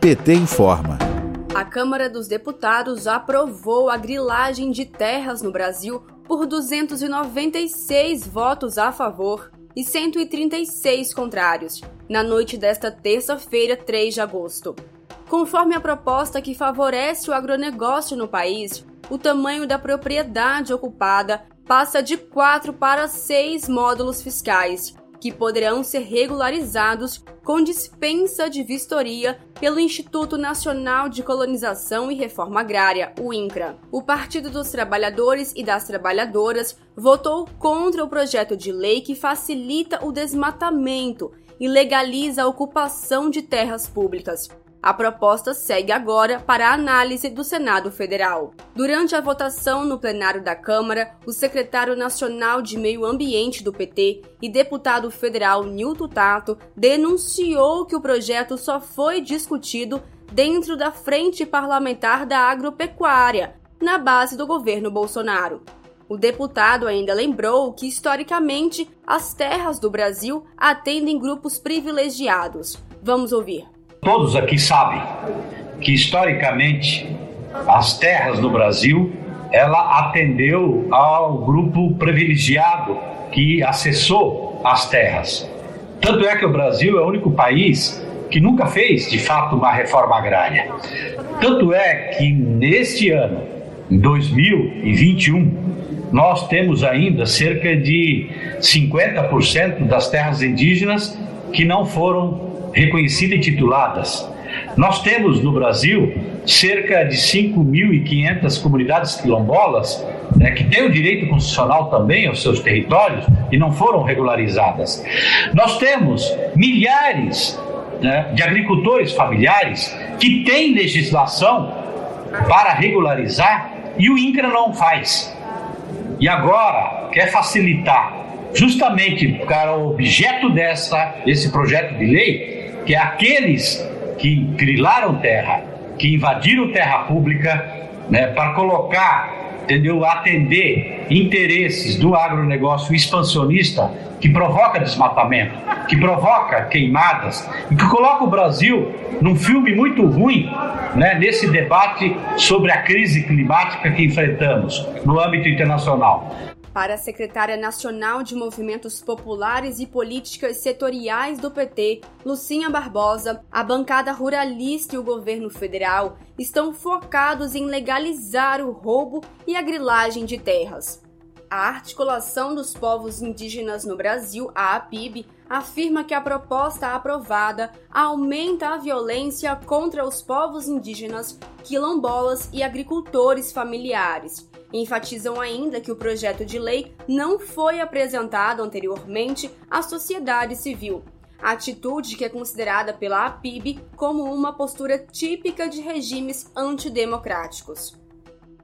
PT informa. A Câmara dos Deputados aprovou a grilagem de terras no Brasil por 296 votos a favor e 136 contrários, na noite desta terça-feira, 3 de agosto. Conforme a proposta que favorece o agronegócio no país, o tamanho da propriedade ocupada passa de 4 para 6 módulos fiscais, que poderão ser regularizados com dispensa de vistoria pelo Instituto Nacional de Colonização e Reforma Agrária, o INCRA. O Partido dos Trabalhadores e das Trabalhadoras votou contra o projeto de lei que facilita o desmatamento e legaliza a ocupação de terras públicas. A proposta segue agora para a análise do Senado Federal. Durante a votação no plenário da Câmara, o secretário nacional de Meio Ambiente do PT e deputado federal Nilton Tato denunciou que o projeto só foi discutido dentro da Frente Parlamentar da Agropecuária, na base do governo Bolsonaro. O deputado ainda lembrou que, historicamente, as terras do Brasil atendem grupos privilegiados. Vamos ouvir. Todos aqui sabem que historicamente as terras no Brasil ela atendeu ao grupo privilegiado que acessou as terras. Tanto é que o Brasil é o único país que nunca fez de fato uma reforma agrária. Tanto é que neste ano, em 2021, nós temos ainda cerca de 50% das terras indígenas que não foram reconhecidas e tituladas. Nós temos no Brasil cerca de 5.500 comunidades quilombolas né, que têm o direito constitucional também aos seus territórios e não foram regularizadas. Nós temos milhares né, de agricultores familiares que têm legislação para regularizar e o INCRA não faz. E agora quer facilitar justamente para o objeto dessa, desse projeto de lei que aqueles que grilaram terra, que invadiram terra pública, né, para colocar, entendeu, atender interesses do agronegócio expansionista que provoca desmatamento, que provoca queimadas e que coloca o Brasil num filme muito ruim, né, nesse debate sobre a crise climática que enfrentamos no âmbito internacional. Para a secretária nacional de Movimentos Populares e Políticas Setoriais do PT, Lucinha Barbosa, a bancada ruralista e o governo federal estão focados em legalizar o roubo e a grilagem de terras. A Articulação dos Povos Indígenas no Brasil, a APIB, afirma que a proposta aprovada aumenta a violência contra os povos indígenas, quilombolas e agricultores familiares Enfatizam ainda que o projeto de lei não foi apresentado anteriormente à sociedade civil, atitude que é considerada pela APIB como uma postura típica de regimes antidemocráticos.